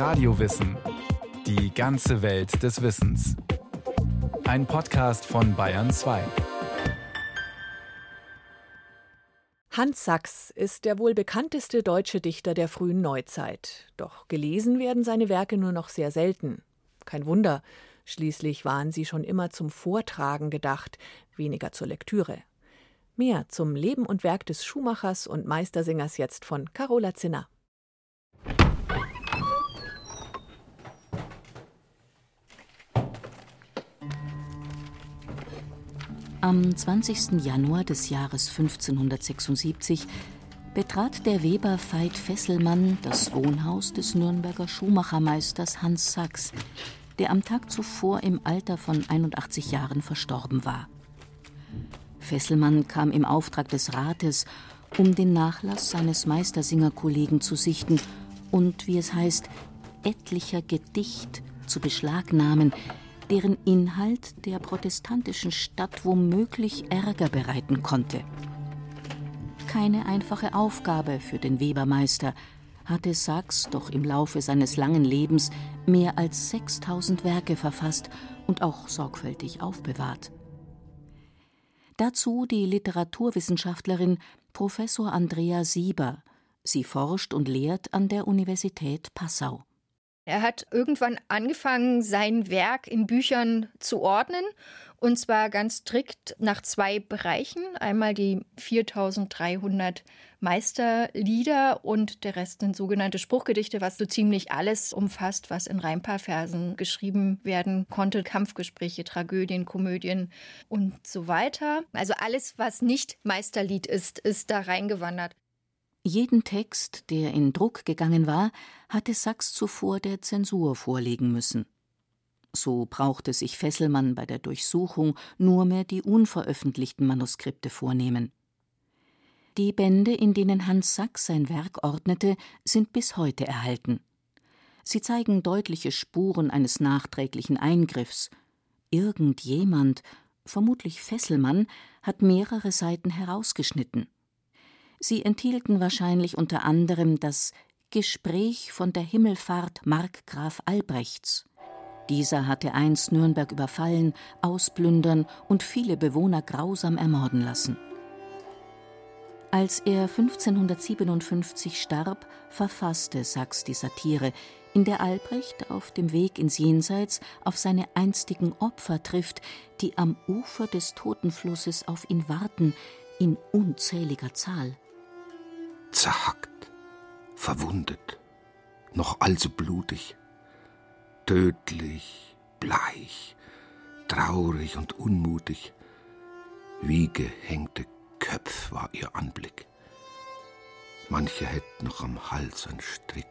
Radiowissen. Die ganze Welt des Wissens. Ein Podcast von Bayern 2. Hans Sachs ist der wohl bekannteste deutsche Dichter der frühen Neuzeit. Doch gelesen werden seine Werke nur noch sehr selten. Kein Wunder, schließlich waren sie schon immer zum Vortragen gedacht, weniger zur Lektüre. Mehr zum Leben und Werk des Schuhmachers und Meistersingers jetzt von Carola Zinner. Am 20. Januar des Jahres 1576 betrat der Weber Veit Fesselmann das Wohnhaus des Nürnberger Schuhmachermeisters Hans Sachs, der am Tag zuvor im Alter von 81 Jahren verstorben war. Fesselmann kam im Auftrag des Rates, um den Nachlass seines Meistersingerkollegen zu sichten und, wie es heißt, etlicher Gedicht zu beschlagnahmen, deren Inhalt der protestantischen Stadt womöglich Ärger bereiten konnte. Keine einfache Aufgabe für den Webermeister, hatte Sachs doch im Laufe seines langen Lebens mehr als 6000 Werke verfasst und auch sorgfältig aufbewahrt. Dazu die Literaturwissenschaftlerin Professor Andrea Sieber. Sie forscht und lehrt an der Universität Passau. Er hat irgendwann angefangen, sein Werk in Büchern zu ordnen, und zwar ganz strikt nach zwei Bereichen. Einmal die 4300 Meisterlieder und der Rest sind sogenannte Spruchgedichte, was so ziemlich alles umfasst, was in Reimpaarversen geschrieben werden konnte. Kampfgespräche, Tragödien, Komödien und so weiter. Also alles, was nicht Meisterlied ist, ist da reingewandert. Jeden Text, der in Druck gegangen war, hatte Sachs zuvor der Zensur vorlegen müssen. So brauchte sich Fesselmann bei der Durchsuchung nur mehr die unveröffentlichten Manuskripte vornehmen. Die Bände, in denen Hans Sachs sein Werk ordnete, sind bis heute erhalten. Sie zeigen deutliche Spuren eines nachträglichen Eingriffs. Irgendjemand, vermutlich Fesselmann, hat mehrere Seiten herausgeschnitten. Sie enthielten wahrscheinlich unter anderem das Gespräch von der Himmelfahrt Markgraf Albrechts. Dieser hatte einst Nürnberg überfallen, ausplündern und viele Bewohner grausam ermorden lassen. Als er 1557 starb, verfasste Sachs die Satire, in der Albrecht auf dem Weg ins Jenseits auf seine einstigen Opfer trifft, die am Ufer des Totenflusses auf ihn warten, in unzähliger Zahl zerhackt, verwundet, noch also blutig, tödlich, bleich, traurig und unmutig, wie gehängte Köpf war ihr Anblick. Manche hätten noch am Hals ein Strick.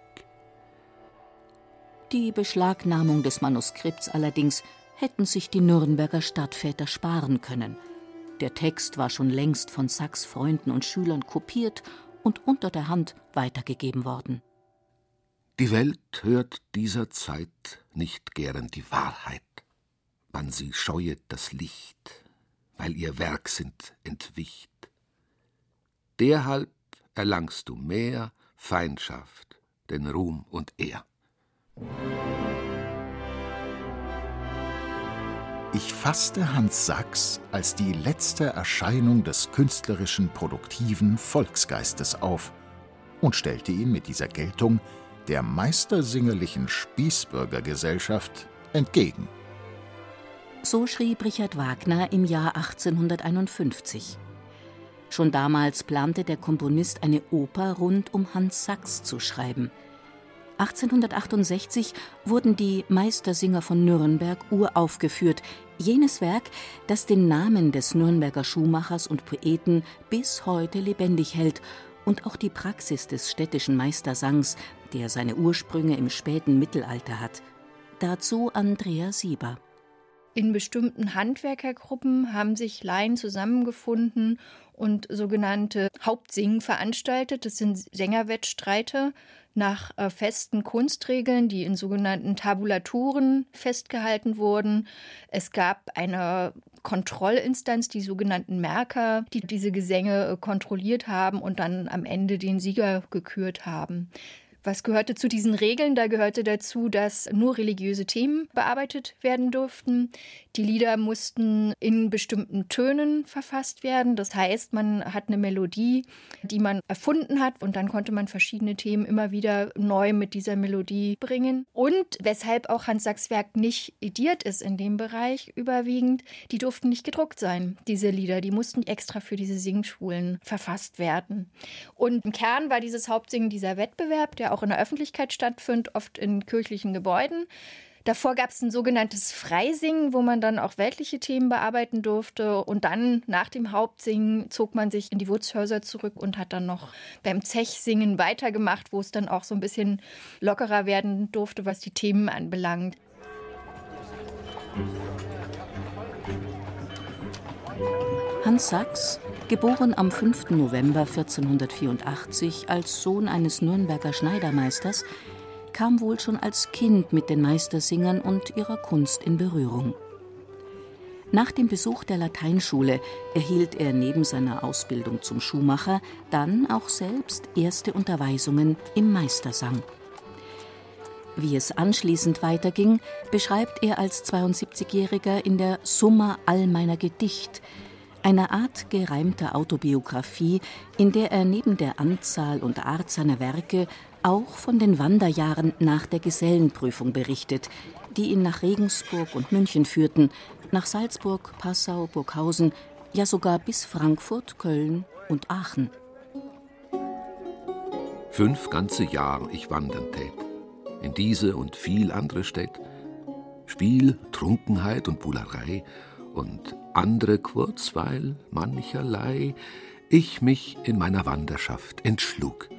Die Beschlagnahmung des Manuskripts allerdings hätten sich die Nürnberger Stadtväter sparen können. Der Text war schon längst von Sachs Freunden und Schülern kopiert und unter der Hand weitergegeben worden. Die Welt hört dieser Zeit nicht gern die Wahrheit, wann sie scheuet das Licht, weil ihr Werk sind entwicht. Derhalb erlangst du mehr Feindschaft, denn Ruhm und Ehr. Ich fasste Hans Sachs als die letzte Erscheinung des künstlerischen, produktiven Volksgeistes auf und stellte ihn mit dieser Geltung der meistersingerlichen Spießbürgergesellschaft entgegen. So schrieb Richard Wagner im Jahr 1851. Schon damals plante der Komponist eine Oper rund um Hans Sachs zu schreiben – 1868 wurden die Meistersinger von Nürnberg uraufgeführt, jenes Werk, das den Namen des Nürnberger Schuhmachers und Poeten bis heute lebendig hält und auch die Praxis des städtischen Meistersangs, der seine Ursprünge im späten Mittelalter hat. Dazu Andrea Sieber. In bestimmten Handwerkergruppen haben sich Laien zusammengefunden und sogenannte Hauptsingen veranstaltet. Das sind Sängerwettstreite nach äh, festen Kunstregeln, die in sogenannten Tabulaturen festgehalten wurden. Es gab eine Kontrollinstanz, die sogenannten Merker, die diese Gesänge äh, kontrolliert haben und dann am Ende den Sieger gekürt haben. Was gehörte zu diesen Regeln? Da gehörte dazu, dass nur religiöse Themen bearbeitet werden durften. Die Lieder mussten in bestimmten Tönen verfasst werden. Das heißt, man hat eine Melodie, die man erfunden hat und dann konnte man verschiedene Themen immer wieder neu mit dieser Melodie bringen. Und weshalb auch Hans Sachs Werk nicht ediert ist in dem Bereich überwiegend, die durften nicht gedruckt sein, diese Lieder. Die mussten extra für diese Singschulen verfasst werden. Und im Kern war dieses Hauptsingen dieser Wettbewerb, der auch in der Öffentlichkeit stattfindet, oft in kirchlichen Gebäuden. Davor gab es ein sogenanntes Freisingen, wo man dann auch weltliche Themen bearbeiten durfte. Und dann nach dem Hauptsingen zog man sich in die Wurzhäuser zurück und hat dann noch beim Zechsingen weitergemacht, wo es dann auch so ein bisschen lockerer werden durfte, was die Themen anbelangt. Sachs, geboren am 5. November 1484 als Sohn eines Nürnberger Schneidermeisters, kam wohl schon als Kind mit den Meistersingern und ihrer Kunst in Berührung. Nach dem Besuch der Lateinschule erhielt er neben seiner Ausbildung zum Schuhmacher dann auch selbst erste Unterweisungen im Meistersang. Wie es anschließend weiterging, beschreibt er als 72-Jähriger in der Summa all meiner Gedicht, einer Art gereimter Autobiografie, in der er neben der Anzahl und Art seiner Werke auch von den Wanderjahren nach der Gesellenprüfung berichtet, die ihn nach Regensburg und München führten, nach Salzburg, Passau, Burghausen, ja sogar bis Frankfurt, Köln und Aachen. Fünf ganze Jahre ich wandern tät, in diese und viel andere Städte. Spiel, Trunkenheit und Bullerei und andere Kurzweil, mancherlei, ich mich in meiner Wanderschaft entschlug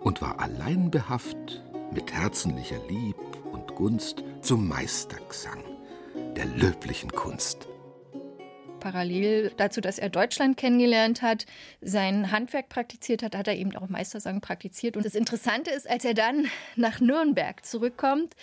und war allein behaft mit herzenlicher Lieb und Gunst zum Meistergesang der löblichen Kunst. Parallel dazu, dass er Deutschland kennengelernt hat, sein Handwerk praktiziert hat, hat er eben auch Meistersang praktiziert. Und das Interessante ist, als er dann nach Nürnberg zurückkommt,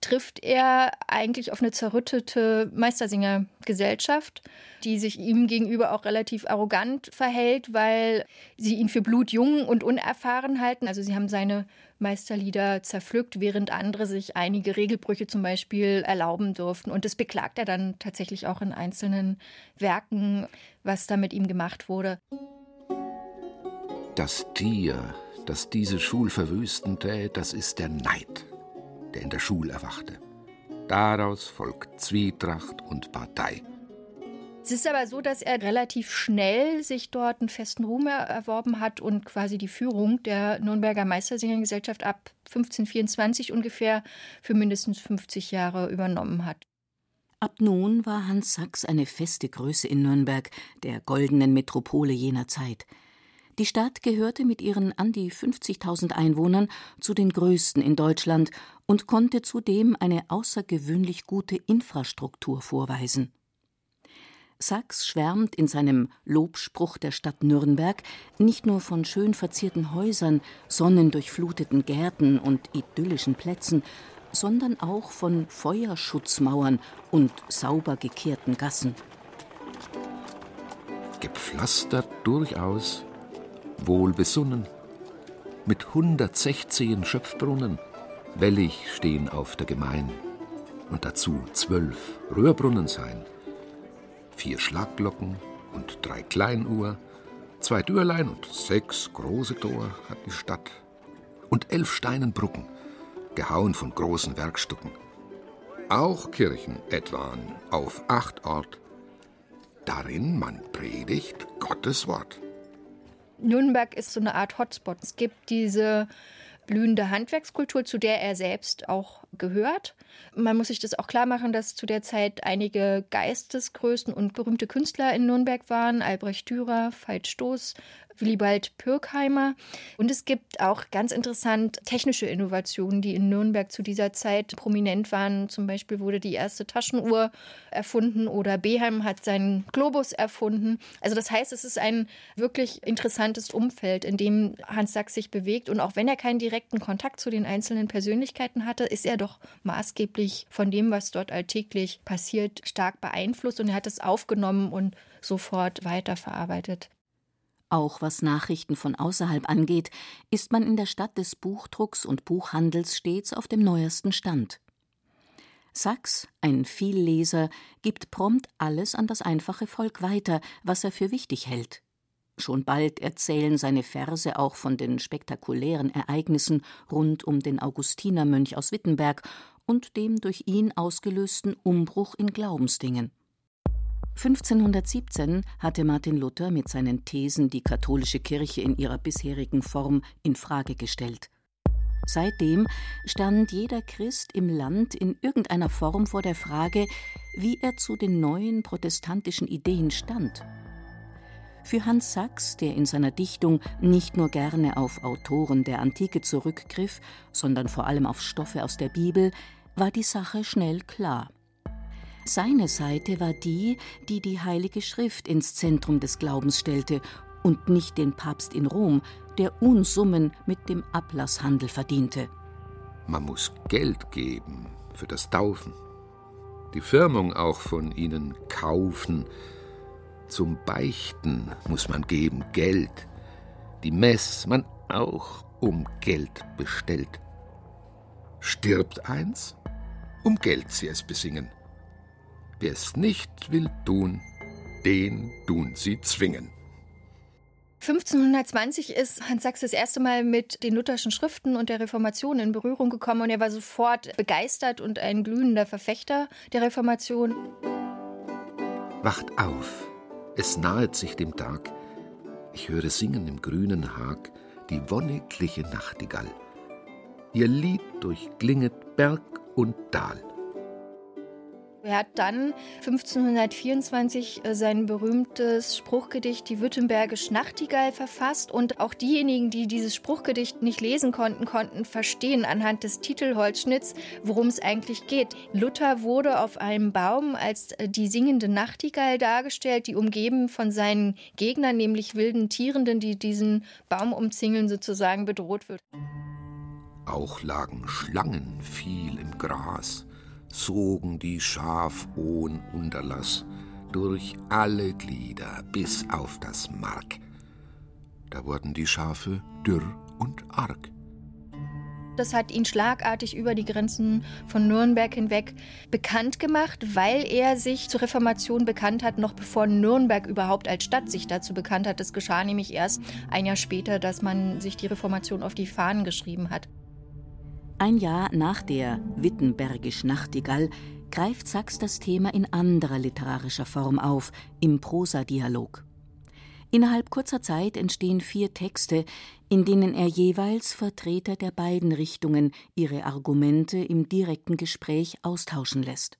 trifft er eigentlich auf eine zerrüttete Meistersingergesellschaft, die sich ihm gegenüber auch relativ arrogant verhält, weil sie ihn für blutjung und unerfahren halten. Also sie haben seine Meisterlieder zerpflückt, während andere sich einige Regelbrüche zum Beispiel erlauben durften. Und das beklagt er dann tatsächlich auch in einzelnen Werken, was da mit ihm gemacht wurde. Das Tier, das diese Schul verwüsten tät, das ist der Neid der in der Schule erwachte. Daraus folgt Zwietracht und Partei. Es ist aber so, dass er relativ schnell sich dort einen festen Ruhm erworben hat und quasi die Führung der Nürnberger Meistersingergesellschaft ab 1524 ungefähr für mindestens 50 Jahre übernommen hat. Ab nun war Hans Sachs eine feste Größe in Nürnberg, der goldenen Metropole jener Zeit. Die Stadt gehörte mit ihren an die 50.000 Einwohnern zu den größten in Deutschland und konnte zudem eine außergewöhnlich gute Infrastruktur vorweisen. Sachs schwärmt in seinem Lobspruch der Stadt Nürnberg nicht nur von schön verzierten Häusern, sonnendurchfluteten Gärten und idyllischen Plätzen, sondern auch von Feuerschutzmauern und sauber gekehrten Gassen. Gepflastert durchaus wohlbesonnen, mit 116 Schöpfbrunnen, wellig stehen auf der Gemein, und dazu zwölf Röhrbrunnen sein, vier Schlagglocken und drei Kleinuhr, zwei Türlein und sechs große Tor hat die Stadt, und elf Steinenbrücken, gehauen von großen Werkstücken. Auch Kirchen etwan auf acht Ort, darin man predigt Gottes Wort. Nürnberg ist so eine Art Hotspot. Es gibt diese blühende Handwerkskultur, zu der er selbst auch gehört. Man muss sich das auch klar machen, dass zu der Zeit einige Geistesgrößen und berühmte Künstler in Nürnberg waren. Albrecht Dürer, Veit Stoß, Willibald Pürkheimer. Und es gibt auch ganz interessant technische Innovationen, die in Nürnberg zu dieser Zeit prominent waren. Zum Beispiel wurde die erste Taschenuhr erfunden oder Beheim hat seinen Globus erfunden. Also das heißt, es ist ein wirklich interessantes Umfeld, in dem Hans Sachs sich bewegt. Und auch wenn er keinen direkten Kontakt zu den einzelnen Persönlichkeiten hatte, ist er doch maßgeblich von dem, was dort alltäglich passiert, stark beeinflusst. Und er hat es aufgenommen und sofort weiterverarbeitet. Auch was Nachrichten von außerhalb angeht, ist man in der Stadt des Buchdrucks und Buchhandels stets auf dem neuesten Stand. Sachs, ein Vielleser, gibt prompt alles an das einfache Volk weiter, was er für wichtig hält. Schon bald erzählen seine Verse auch von den spektakulären Ereignissen rund um den Augustinermönch aus Wittenberg und dem durch ihn ausgelösten Umbruch in Glaubensdingen. 1517 hatte Martin Luther mit seinen Thesen die katholische Kirche in ihrer bisherigen Form in Frage gestellt. Seitdem stand jeder Christ im Land in irgendeiner Form vor der Frage, wie er zu den neuen protestantischen Ideen stand. Für Hans Sachs, der in seiner Dichtung nicht nur gerne auf Autoren der Antike zurückgriff, sondern vor allem auf Stoffe aus der Bibel, war die Sache schnell klar. Seine Seite war die, die die Heilige Schrift ins Zentrum des Glaubens stellte und nicht den Papst in Rom, der Unsummen mit dem Ablasshandel verdiente. Man muss Geld geben für das Taufen, die Firmung auch von ihnen kaufen. Zum Beichten muss man geben Geld, die Mess man auch um Geld bestellt. Stirbt eins, um Geld sie es besingen. Wer es nicht will tun, den tun sie zwingen. 1520 ist Hans Sachs das erste Mal mit den lutherschen Schriften und der Reformation in Berührung gekommen und er war sofort begeistert und ein glühender Verfechter der Reformation. Wacht auf, es nahet sich dem Tag. Ich höre singen im grünen Hag die wonnigliche Nachtigall. Ihr Lied durchklinget Berg und Tal. Er hat dann 1524 äh, sein berühmtes Spruchgedicht Die Württembergische Nachtigall verfasst und auch diejenigen, die dieses Spruchgedicht nicht lesen konnten, konnten verstehen anhand des Titelholzschnitts, worum es eigentlich geht. Luther wurde auf einem Baum als äh, die singende Nachtigall dargestellt, die umgeben von seinen Gegnern, nämlich wilden Tierenden, die diesen Baum umzingeln, sozusagen bedroht wird. Auch lagen Schlangen viel im Gras sogen die Schaf ohn Unterlass durch alle Glieder bis auf das Mark. Da wurden die Schafe dürr und arg. Das hat ihn schlagartig über die Grenzen von Nürnberg hinweg bekannt gemacht, weil er sich zur Reformation bekannt hat, noch bevor Nürnberg überhaupt als Stadt sich dazu bekannt hat. Das geschah nämlich erst ein Jahr später, dass man sich die Reformation auf die Fahnen geschrieben hat. Ein Jahr nach der Wittenbergisch Nachtigall greift Sachs das Thema in anderer literarischer Form auf, im Prosadialog. Innerhalb kurzer Zeit entstehen vier Texte, in denen er jeweils Vertreter der beiden Richtungen ihre Argumente im direkten Gespräch austauschen lässt.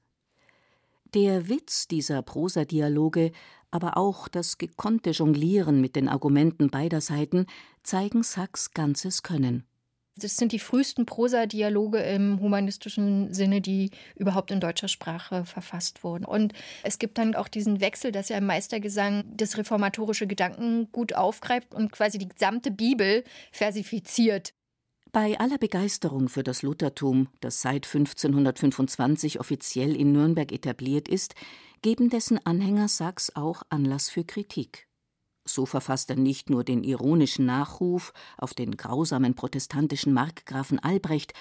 Der Witz dieser Prosadialoge, aber auch das gekonnte Jonglieren mit den Argumenten beider Seiten zeigen Sachs ganzes Können. Das sind die frühesten Prosadialoge im humanistischen Sinne, die überhaupt in deutscher Sprache verfasst wurden. Und es gibt dann auch diesen Wechsel, dass er im Meistergesang das reformatorische Gedankengut aufgreift und quasi die gesamte Bibel versifiziert. Bei aller Begeisterung für das Luthertum, das seit 1525 offiziell in Nürnberg etabliert ist, geben dessen Anhänger Sachs auch Anlass für Kritik. So verfasst er nicht nur den ironischen Nachruf auf den grausamen protestantischen Markgrafen Albrecht,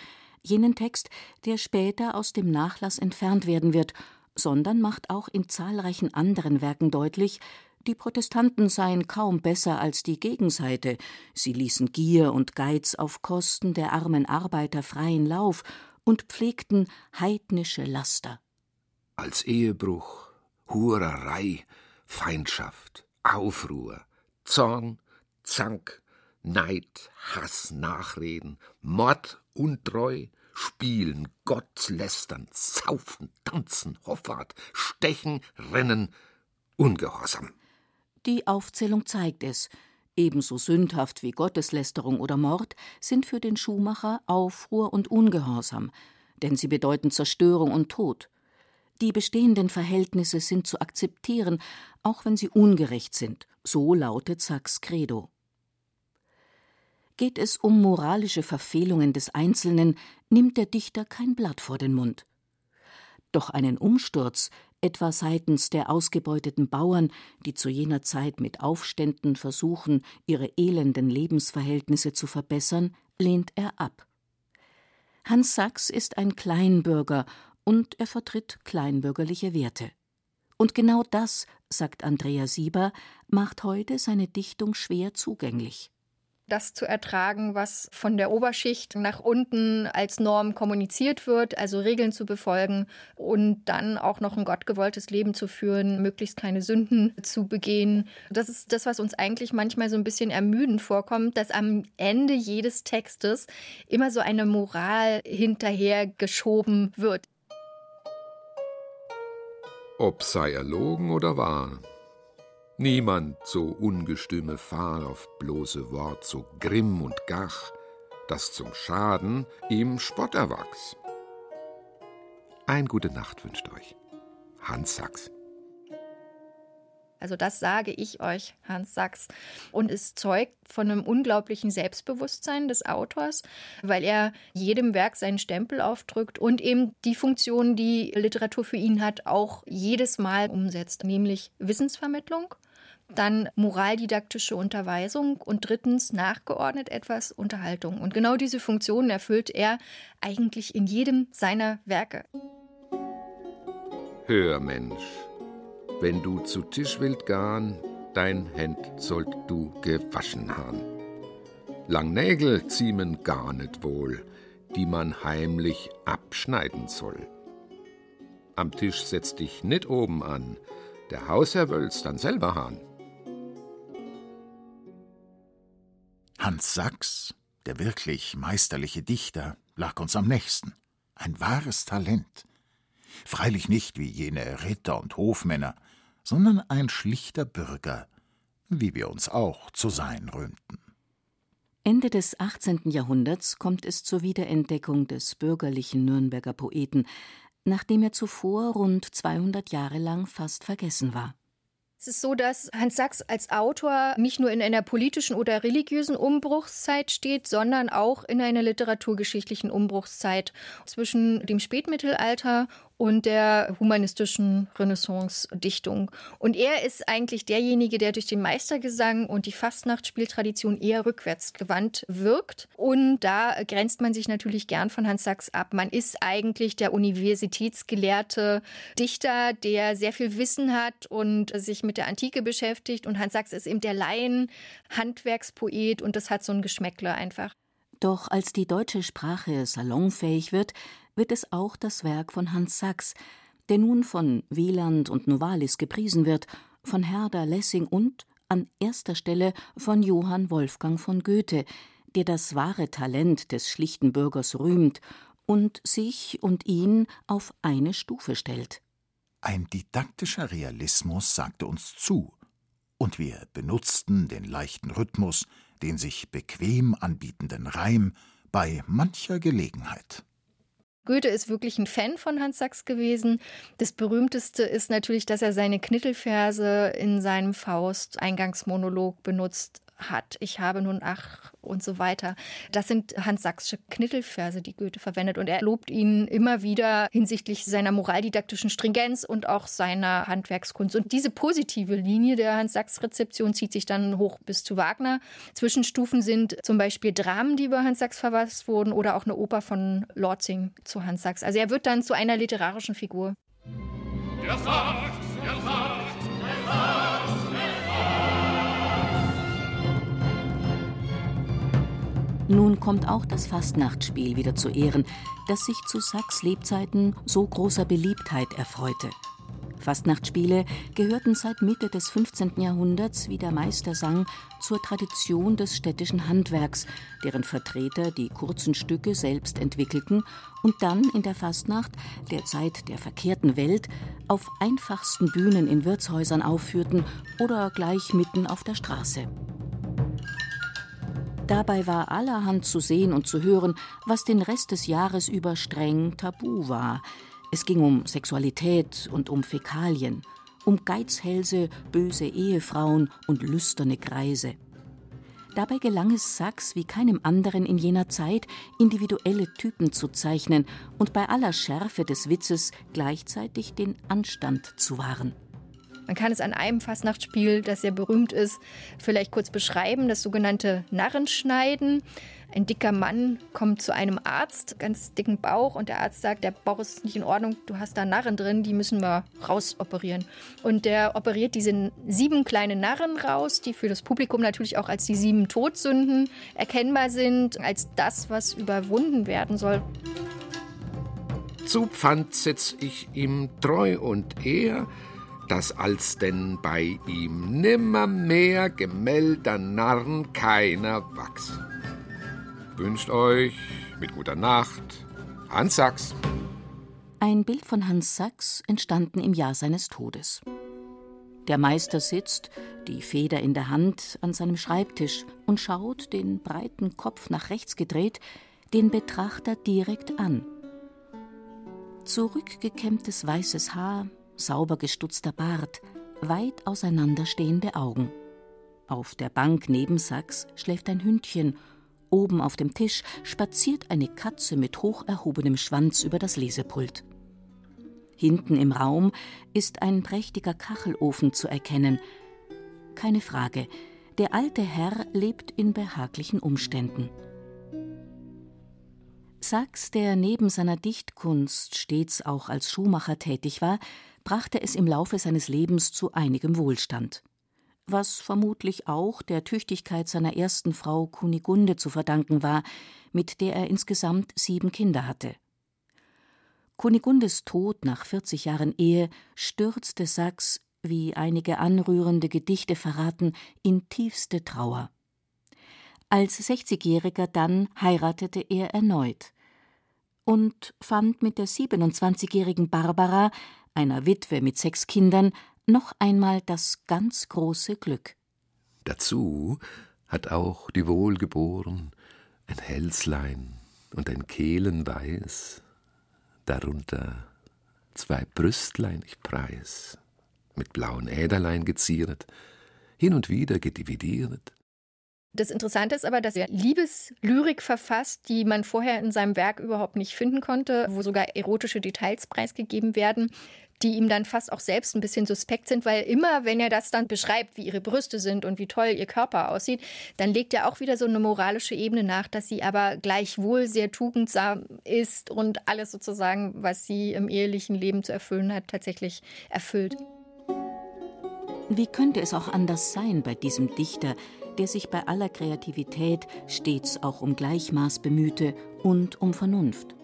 jenen Text, der später aus dem Nachlass entfernt werden wird, sondern macht auch in zahlreichen anderen Werken deutlich, die Protestanten seien kaum besser als die Gegenseite, sie ließen Gier und Geiz auf Kosten der armen Arbeiter freien Lauf und pflegten heidnische Laster. Als Ehebruch, Hurerei, Feindschaft, Aufruhr, Zorn, Zank, Neid, Hass, Nachreden, Mord, Untreu, Spielen, Gottlästern, Saufen, Tanzen, Hoffart, Stechen, Rennen, Ungehorsam. Die Aufzählung zeigt es. Ebenso sündhaft wie Gotteslästerung oder Mord sind für den Schuhmacher Aufruhr und Ungehorsam, denn sie bedeuten Zerstörung und Tod. Die bestehenden Verhältnisse sind zu akzeptieren, auch wenn sie ungerecht sind, so lautet Sachs Credo. Geht es um moralische Verfehlungen des Einzelnen, nimmt der Dichter kein Blatt vor den Mund. Doch einen Umsturz, etwa seitens der ausgebeuteten Bauern, die zu jener Zeit mit Aufständen versuchen, ihre elenden Lebensverhältnisse zu verbessern, lehnt er ab. Hans Sachs ist ein Kleinbürger und er vertritt kleinbürgerliche Werte. Und genau das, sagt Andrea Sieber, macht heute seine Dichtung schwer zugänglich das zu ertragen, was von der Oberschicht nach unten als Norm kommuniziert wird, also Regeln zu befolgen und dann auch noch ein gottgewolltes Leben zu führen, möglichst keine Sünden zu begehen. Das ist das, was uns eigentlich manchmal so ein bisschen ermüdend vorkommt, dass am Ende jedes Textes immer so eine Moral hinterher geschoben wird. Ob sei erlogen oder wahr, Niemand so ungestüme Fahr auf bloße Wort, so grimm und gach, dass zum Schaden ihm Spott erwachs. Ein gute Nacht wünscht euch. Hans Sachs. Also das sage ich euch, Hans Sachs. Und es zeugt von einem unglaublichen Selbstbewusstsein des Autors, weil er jedem Werk seinen Stempel aufdrückt und eben die Funktion, die Literatur für ihn hat, auch jedes Mal umsetzt, nämlich Wissensvermittlung dann moraldidaktische Unterweisung und drittens nachgeordnet etwas Unterhaltung. Und genau diese Funktionen erfüllt er eigentlich in jedem seiner Werke. Hör, Mensch, wenn du zu Tisch wilt gahn, dein Händ sollt du gewaschen han. Lang Nägel ziemen gar nicht wohl, die man heimlich abschneiden soll. Am Tisch setz dich nit oben an, der Hausherr wöll's dann selber han. Hans Sachs, der wirklich meisterliche Dichter, lag uns am nächsten. Ein wahres Talent. Freilich nicht wie jene Ritter und Hofmänner, sondern ein schlichter Bürger, wie wir uns auch zu sein rühmten. Ende des 18. Jahrhunderts kommt es zur Wiederentdeckung des bürgerlichen Nürnberger Poeten, nachdem er zuvor rund 200 Jahre lang fast vergessen war. Es ist so, dass Hans Sachs als Autor nicht nur in einer politischen oder religiösen Umbruchszeit steht, sondern auch in einer literaturgeschichtlichen Umbruchszeit zwischen dem Spätmittelalter und der humanistischen Renaissance-Dichtung. Und er ist eigentlich derjenige, der durch den Meistergesang und die Fastnachtspieltradition eher rückwärts gewandt wirkt. Und da grenzt man sich natürlich gern von Hans Sachs ab. Man ist eigentlich der universitätsgelehrte Dichter, der sehr viel Wissen hat und sich mit der Antike beschäftigt. Und Hans Sachs ist eben der Laien-Handwerkspoet und das hat so ein Geschmäckle einfach. Doch als die deutsche Sprache salonfähig wird, wird es auch das Werk von Hans Sachs, der nun von Wieland und Novalis gepriesen wird, von Herder Lessing und an erster Stelle von Johann Wolfgang von Goethe, der das wahre Talent des schlichten Bürgers rühmt und sich und ihn auf eine Stufe stellt. Ein didaktischer Realismus sagte uns zu, und wir benutzten den leichten Rhythmus, den sich bequem anbietenden Reim bei mancher Gelegenheit. Goethe ist wirklich ein Fan von Hans Sachs gewesen. Das berühmteste ist natürlich, dass er seine Knittelverse in seinem Faust-Eingangsmonolog benutzt hat. Ich habe nun ach und so weiter. Das sind Hans Sachsche Knittelverse, die Goethe verwendet. Und er lobt ihn immer wieder hinsichtlich seiner moraldidaktischen Stringenz und auch seiner Handwerkskunst. Und diese positive Linie der Hans Sachs-Rezeption zieht sich dann hoch bis zu Wagner. Zwischenstufen sind zum Beispiel Dramen, die über Hans Sachs verfasst wurden, oder auch eine Oper von Lorzing zu Hans Sachs. Also er wird dann zu einer literarischen Figur. Der Sachs, der Sachs, der Sachs. Nun kommt auch das Fastnachtsspiel wieder zu Ehren, das sich zu Sachs Lebzeiten so großer Beliebtheit erfreute. Fastnachtsspiele gehörten seit Mitte des 15. Jahrhunderts, wie der Meister sang, zur Tradition des städtischen Handwerks, deren Vertreter die kurzen Stücke selbst entwickelten und dann in der Fastnacht, der Zeit der verkehrten Welt, auf einfachsten Bühnen in Wirtshäusern aufführten oder gleich mitten auf der Straße. Dabei war allerhand zu sehen und zu hören, was den Rest des Jahres über streng tabu war. Es ging um Sexualität und um Fäkalien, um Geizhälse, böse Ehefrauen und lüsterne Greise. Dabei gelang es Sachs wie keinem anderen in jener Zeit, individuelle Typen zu zeichnen und bei aller Schärfe des Witzes gleichzeitig den Anstand zu wahren. Man kann es an einem Fastnachtsspiel, das sehr berühmt ist, vielleicht kurz beschreiben, das sogenannte Narrenschneiden. Ein dicker Mann kommt zu einem Arzt, ganz dicken Bauch, und der Arzt sagt, der Bauch ist nicht in Ordnung, du hast da Narren drin, die müssen wir rausoperieren. Und der operiert diese sieben kleinen Narren raus, die für das Publikum natürlich auch als die sieben Todsünden erkennbar sind, als das, was überwunden werden soll. Zu Pfand setz ich ihm treu und ehr, dass als denn bei ihm nimmermehr gemelder Narren keiner wachs. Wünscht euch mit guter Nacht Hans Sachs. Ein Bild von Hans Sachs entstanden im Jahr seines Todes. Der Meister sitzt, die Feder in der Hand, an seinem Schreibtisch und schaut, den breiten Kopf nach rechts gedreht, den Betrachter direkt an. Zurückgekämmtes weißes Haar, sauber gestutzter Bart, weit auseinanderstehende Augen. Auf der Bank neben Sachs schläft ein Hündchen, oben auf dem Tisch spaziert eine Katze mit hoch erhobenem Schwanz über das Lesepult. Hinten im Raum ist ein prächtiger Kachelofen zu erkennen. Keine Frage, der alte Herr lebt in behaglichen Umständen. Sachs, der neben seiner Dichtkunst stets auch als Schuhmacher tätig war, brachte es im Laufe seines Lebens zu einigem Wohlstand. Was vermutlich auch der Tüchtigkeit seiner ersten Frau Kunigunde zu verdanken war, mit der er insgesamt sieben Kinder hatte. Kunigundes Tod nach 40 Jahren Ehe stürzte Sachs, wie einige anrührende Gedichte verraten, in tiefste Trauer. Als 60-Jähriger dann heiratete er erneut und fand mit der 27-jährigen Barbara einer Witwe mit sechs Kindern, noch einmal das ganz große Glück. Dazu hat auch die Wohlgeboren ein Hälslein und ein Kehlenweiß, darunter zwei Brüstlein ich preis, mit blauen Äderlein gezieret, hin und wieder gedividiert, das Interessante ist aber, dass er Liebeslyrik verfasst, die man vorher in seinem Werk überhaupt nicht finden konnte, wo sogar erotische Details preisgegeben werden die ihm dann fast auch selbst ein bisschen suspekt sind, weil immer, wenn er das dann beschreibt, wie ihre Brüste sind und wie toll ihr Körper aussieht, dann legt er auch wieder so eine moralische Ebene nach, dass sie aber gleichwohl sehr tugendsam ist und alles sozusagen, was sie im ehelichen Leben zu erfüllen hat, tatsächlich erfüllt. Wie könnte es auch anders sein bei diesem Dichter, der sich bei aller Kreativität stets auch um Gleichmaß bemühte und um Vernunft.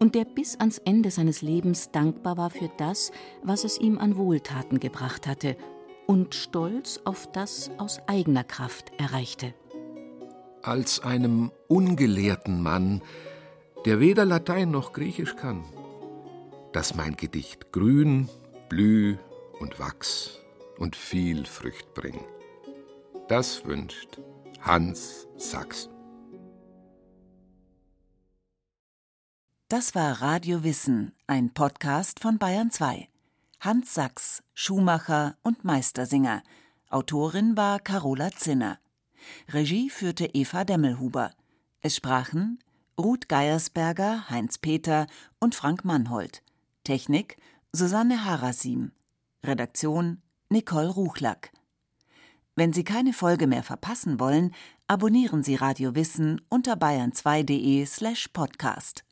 Und der bis ans Ende seines Lebens dankbar war für das, was es ihm an Wohltaten gebracht hatte, und stolz auf das aus eigener Kraft erreichte. Als einem ungelehrten Mann, der weder Latein noch Griechisch kann, dass mein Gedicht grün, blüh und wachs und viel Frücht bringt. Das wünscht Hans Sachs. Das war Radio Wissen, ein Podcast von Bayern 2. Hans Sachs, Schuhmacher und Meistersinger. Autorin war Carola Zinner. Regie führte Eva Demmelhuber. Es sprachen Ruth Geiersberger, Heinz Peter und Frank Mannhold. Technik Susanne Harasim. Redaktion Nicole Ruchlack. Wenn Sie keine Folge mehr verpassen wollen, abonnieren Sie Radio Wissen unter bayern2.de slash podcast.